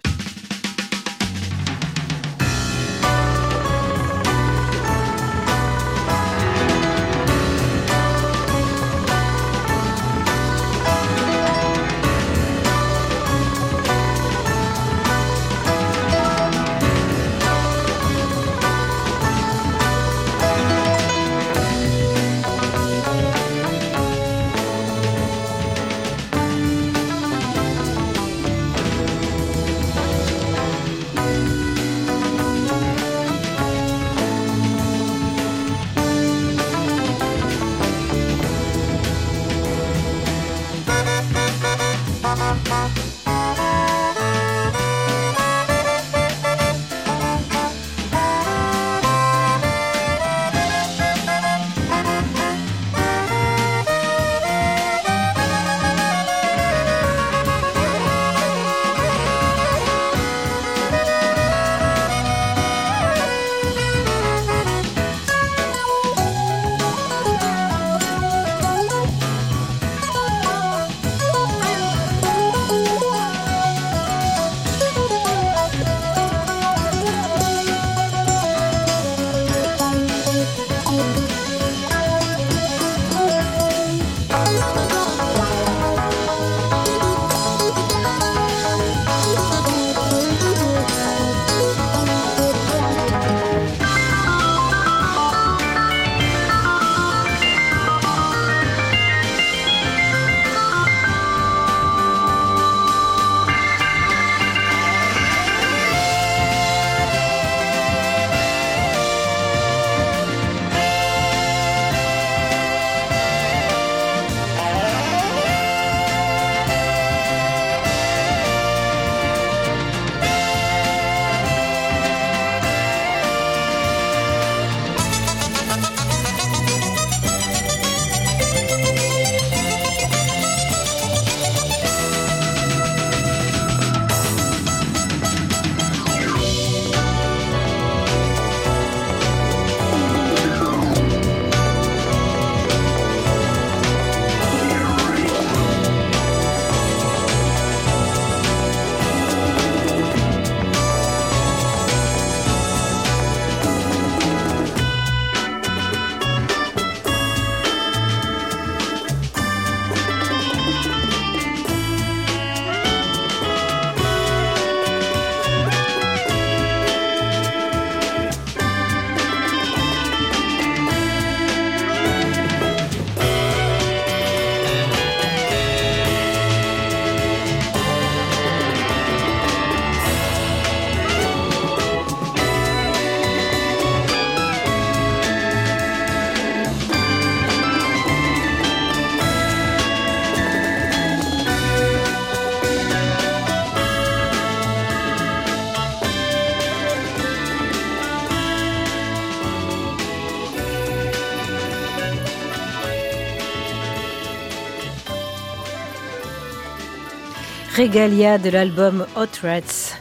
Régalia de l'album Hot Rats.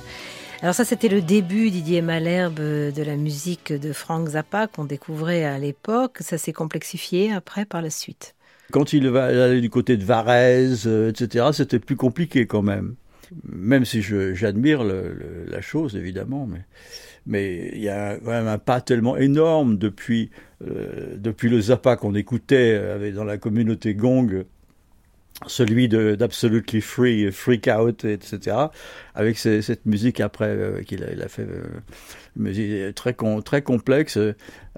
Alors ça, c'était le début, Didier Malherbe, de la musique de Frank Zappa qu'on découvrait à l'époque. Ça s'est complexifié après par la suite. Quand il va aller du côté de Varese, euh, etc., c'était plus compliqué quand même. Même si j'admire la chose, évidemment, mais mais il y a quand même un pas tellement énorme depuis, euh, depuis le Zappa qu'on écoutait euh, dans la communauté Gong celui d'Absolutely Free, Freak Out, etc., avec cette musique après euh, qu'il a, il a, fait, euh, musique très, très complexe,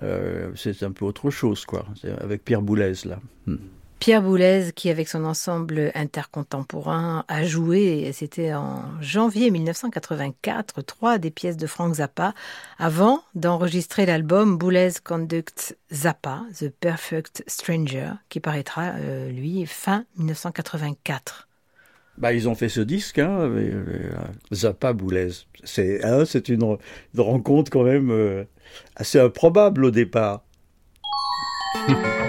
euh, c'est un peu autre chose, quoi, avec Pierre Boulez, là. Hmm. Pierre Boulez, qui avec son ensemble intercontemporain a joué, c'était en janvier 1984, trois des pièces de Frank Zappa, avant d'enregistrer l'album Boulez Conduct Zappa, The Perfect Stranger, qui paraîtra, euh, lui, fin 1984. Bah, ils ont fait ce disque, hein, euh, Zappa Boulez. C'est hein, une, une, rencontre quand même euh, assez improbable au départ.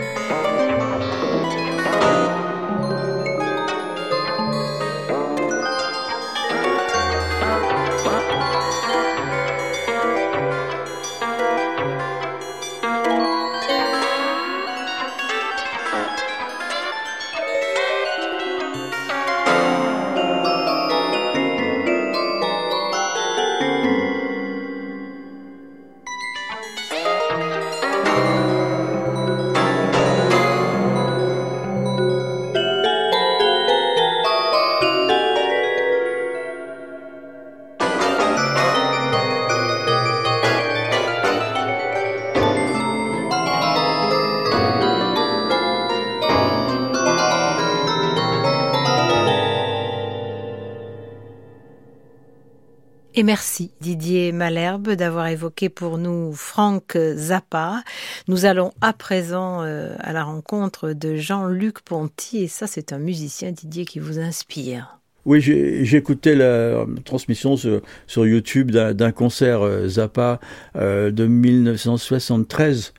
Merci Didier Malherbe d'avoir évoqué pour nous Frank Zappa. Nous allons à présent euh, à la rencontre de Jean-Luc Ponty et ça c'est un musicien Didier qui vous inspire. Oui, j'écoutais la transmission sur, YouTube d'un concert euh, Zappa euh, de 1973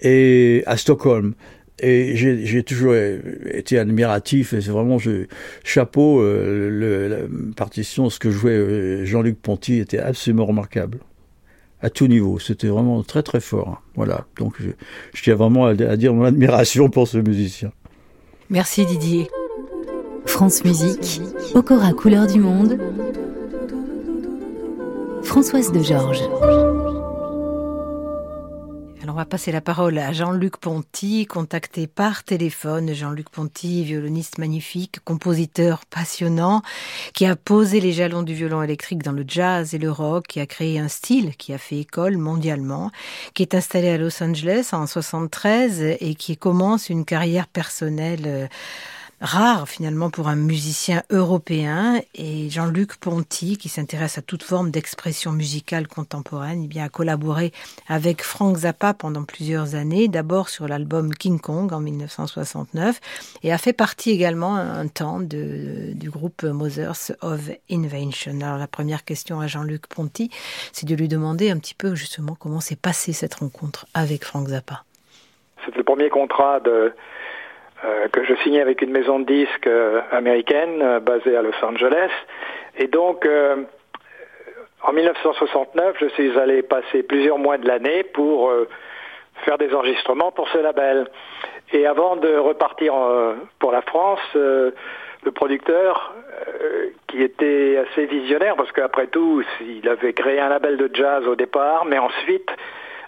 et à Stockholm. Et j'ai toujours été admiratif, et c'est vraiment chapeau, euh, la partition, ce que jouait euh, Jean-Luc Ponty était absolument remarquable. À tout niveau, c'était vraiment très très fort. Voilà, donc je, je tiens vraiment à, à, dire mon admiration pour ce musicien. Merci Didier. France Musique, Okora couleur du monde. Françoise de Georges on va passer la parole à Jean-Luc Ponty, contacté par téléphone. Jean-Luc Ponty, violoniste magnifique, compositeur passionnant, qui a posé les jalons du violon électrique dans le jazz et le rock, qui a créé un style qui a fait école mondialement, qui est installé à Los Angeles en 73 et qui commence une carrière personnelle euh, rare finalement pour un musicien européen et Jean-Luc Ponty qui s'intéresse à toute forme d'expression musicale contemporaine, eh bien a collaboré avec Frank Zappa pendant plusieurs années, d'abord sur l'album King Kong en 1969 et a fait partie également un temps du groupe Mothers of Invention. Alors la première question à Jean-Luc Ponty, c'est de lui demander un petit peu justement comment s'est passée cette rencontre avec Frank Zappa. C'est le premier contrat de euh, que je signais avec une maison de disques euh, américaine euh, basée à Los Angeles. Et donc, en 1969, je suis allé passer plusieurs mois de l'année pour faire des enregistrements pour ce label. Et avant de repartir pour la France, le producteur, qui était assez visionnaire, parce qu'après tout, il avait créé un label de jazz au départ, mais ensuite,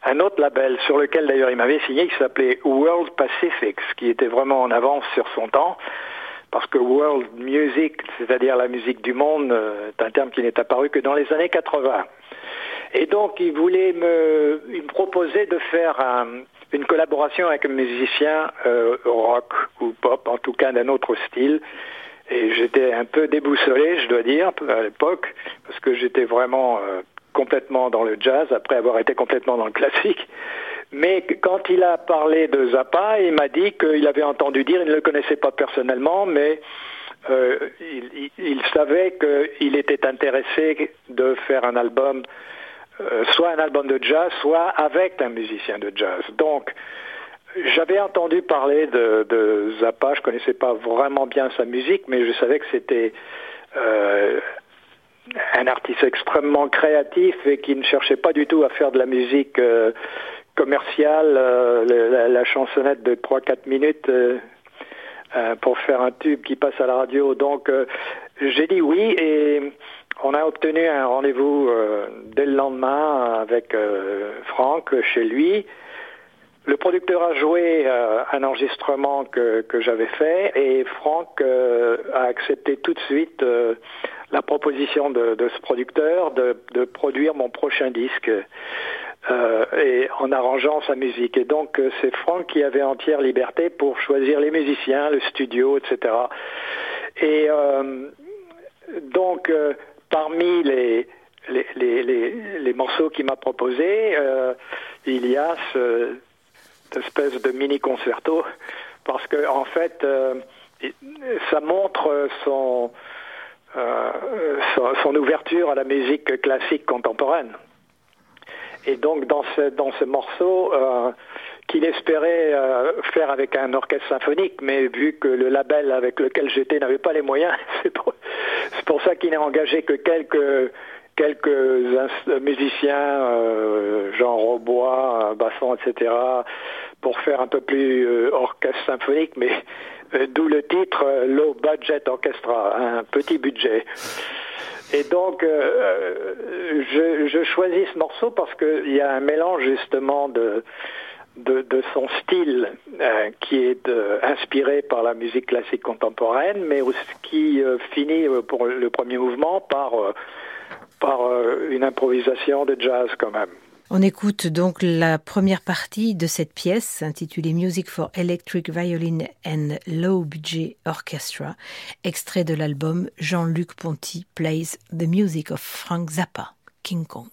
un autre label sur lequel d'ailleurs il m'avait signé qui s'appelait World Pacific, qui était vraiment en avance sur son temps, parce que World Music, c'est-à-dire la musique du monde, euh, est un terme qui n'est apparu que dans les années 80. Et donc il voulait me, il me proposait de faire un, une collaboration avec un musicien euh, rock ou pop, en tout cas d'un autre style. Et j'étais un peu déboussolé, je dois dire, à l'époque, parce que j'étais vraiment euh, complètement dans le jazz après avoir été complètement dans le classique. Mais quand il a parlé de Zappa, il m'a dit qu'il avait entendu dire, il ne le connaissait pas personnellement, mais euh, il, savait qu'il était intéressé de faire un album, euh, soit un album de jazz, soit avec un musicien de jazz. Donc, j'avais entendu parler de, Zappa, je connaissais pas vraiment bien sa musique, mais je savais que c'était euh, un artiste extrêmement créatif et qui ne cherchait pas du tout à faire de la musique euh, commerciale, euh, la, chansonnette de 3-4 minutes euh, pour faire un tube qui passe à la radio. Donc j'ai dit oui et on a obtenu un rendez-vous dès le lendemain avec Franck chez lui. Le producteur a joué un enregistrement que j'avais fait et Franck a accepté tout de suite la proposition de, ce producteur de, produire mon prochain disque euh, et en arrangeant sa musique. Et donc euh, c'est Franck qui avait entière liberté pour choisir les musiciens, le studio, etc. Et euh, donc parmi les les, les, les, morceaux qu'il m'a proposés, il y a ce, cette espèce de mini concerto parce que en fait ça montre son son, son, ouverture à la musique classique contemporaine. Et donc dans ce, dans ce morceau euh, qu'il espérait euh, faire avec un orchestre symphonique, mais vu que le label avec lequel j'étais n'avait pas les moyens, c'est pour, pour, ça qu'il n'a engagé que quelques quelques musiciens, euh, Jean Robois, Basson, etc., pour faire un peu plus euh, orchestre symphonique, mais euh, d'où le titre euh, Low Budget Orchestra, un petit budget. Et donc, euh, je, je, choisis ce morceau parce qu'il y a un mélange justement de, de, son style euh, qui est inspiré par la musique classique contemporaine, mais aussi, qui euh, finit pour le premier mouvement par, par une improvisation de jazz quand même. On écoute donc la première partie de cette pièce intitulée Music for Electric Violin and Low Budget Orchestra, extrait de l'album Jean-Luc Ponty Plays the Music of Frank Zappa, King Kong.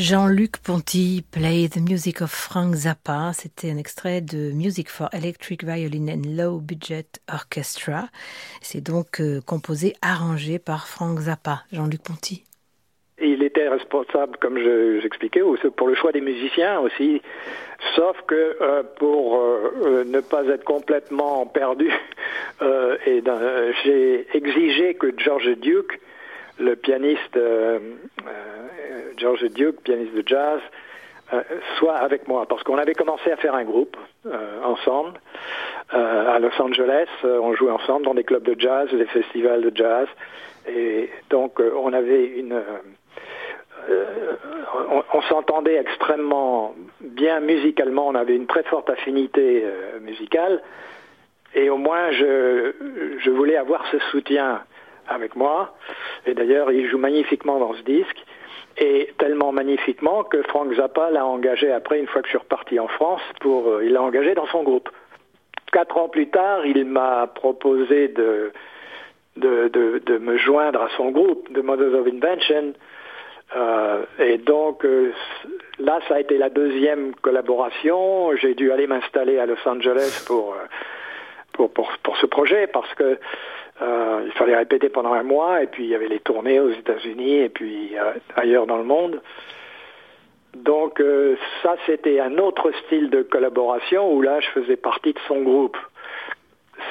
Jean-Luc Ponty play the music of Frank Zappa. C'était un extrait de Music for Electric Violin and Low Budget Orchestra. C'est donc euh, composé, arrangé par Frank Zappa. Jean-Luc Ponty. Il était responsable, comme j'expliquais, pour le choix des musiciens aussi. Sauf que euh, pour euh, ne pas être complètement perdu, j'ai exigé que George Duke le pianiste euh, euh, George Duke, pianiste de jazz, euh, soit avec moi, parce qu'on avait commencé à faire un groupe ensemble à Los Angeles. on jouait ensemble dans des clubs de jazz, des festivals de jazz, et donc on avait une on, s'entendait extrêmement bien musicalement, on avait une très forte affinité musicale, et au moins je, je voulais avoir ce soutien avec moi. Et d'ailleurs, il joue magnifiquement dans ce disque. Et tellement magnifiquement que Frank Zappa l'a engagé après, une fois que je suis reparti en France, pour, euh, il l'a engagé dans son groupe. Quatre ans plus tard, il m'a proposé de, de, de, me joindre à son groupe, de Mothers of Invention. Euh, et donc euh, là, ça a été la deuxième collaboration. J'ai dû aller m'installer à Los Angeles pour, pour, pour, pour, ce projet parce que euh, il fallait répéter pendant un mois, et puis il y avait les tournées aux États-Unis et puis euh, ailleurs dans le monde. Donc euh, ça, c'était un autre style de collaboration où là, je faisais partie de son groupe.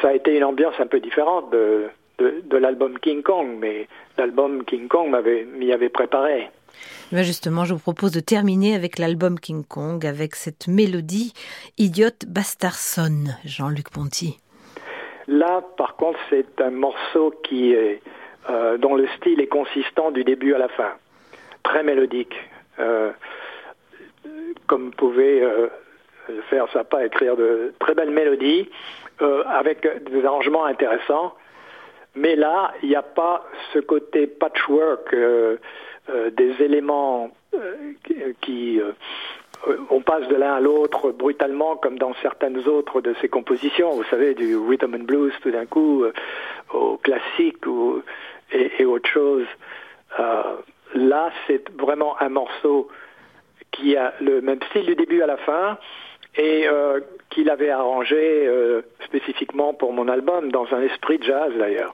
Ça a été une ambiance un peu différente de, l'album King Kong, mais l'album King Kong m'y avait préparé. Ben justement, je vous propose de terminer avec l'album King Kong, avec cette mélodie Idiot Bastardson, Jean-Luc Ponty. Là, par contre, c'est un morceau qui est, euh, dont le style est consistant du début à la fin, très mélodique, euh, comme pouvait euh, faire Sapa, écrire de très belles mélodies, avec des arrangements intéressants. Mais là, il n'y a pas ce côté patchwork des éléments qui euh, on passe de l'un à l'autre brutalement comme dans certaines autres de ses compositions, vous savez, du rhythm and blues tout d'un coup euh, au classique ou, et, autre chose. Euh, là, c'est vraiment un morceau qui a le même style du début à la fin et qu'il avait arrangé spécifiquement pour mon album dans un esprit jazz d'ailleurs.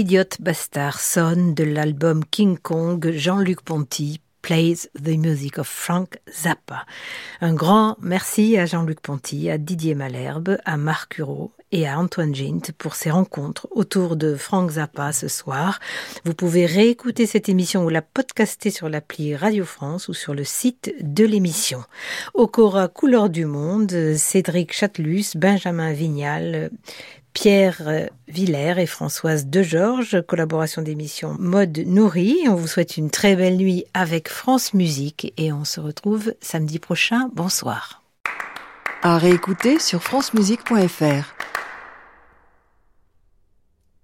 Idiot Bastard sonne de l'album King Kong Jean-Luc Ponty Plays the Music of Frank Zappa. Un grand merci à Jean-Luc Ponty, à Didier Malherbe, à Marc Hureau et à Antoine Gint pour ces rencontres autour de Frank Zappa ce soir. Vous pouvez réécouter cette émission ou la podcaster sur l'appli Radio France ou sur le site de l'émission. Au Cora Couleur du Monde, Cédric Chatelus, Benjamin Vignal, Pierre euh, Villers et Françoise Degeorges, collaboration d'émission Mode Nourri. On vous souhaite une très belle nuit avec France Musique et on se retrouve samedi prochain. Bonsoir. À réécouter sur francemusique.fr.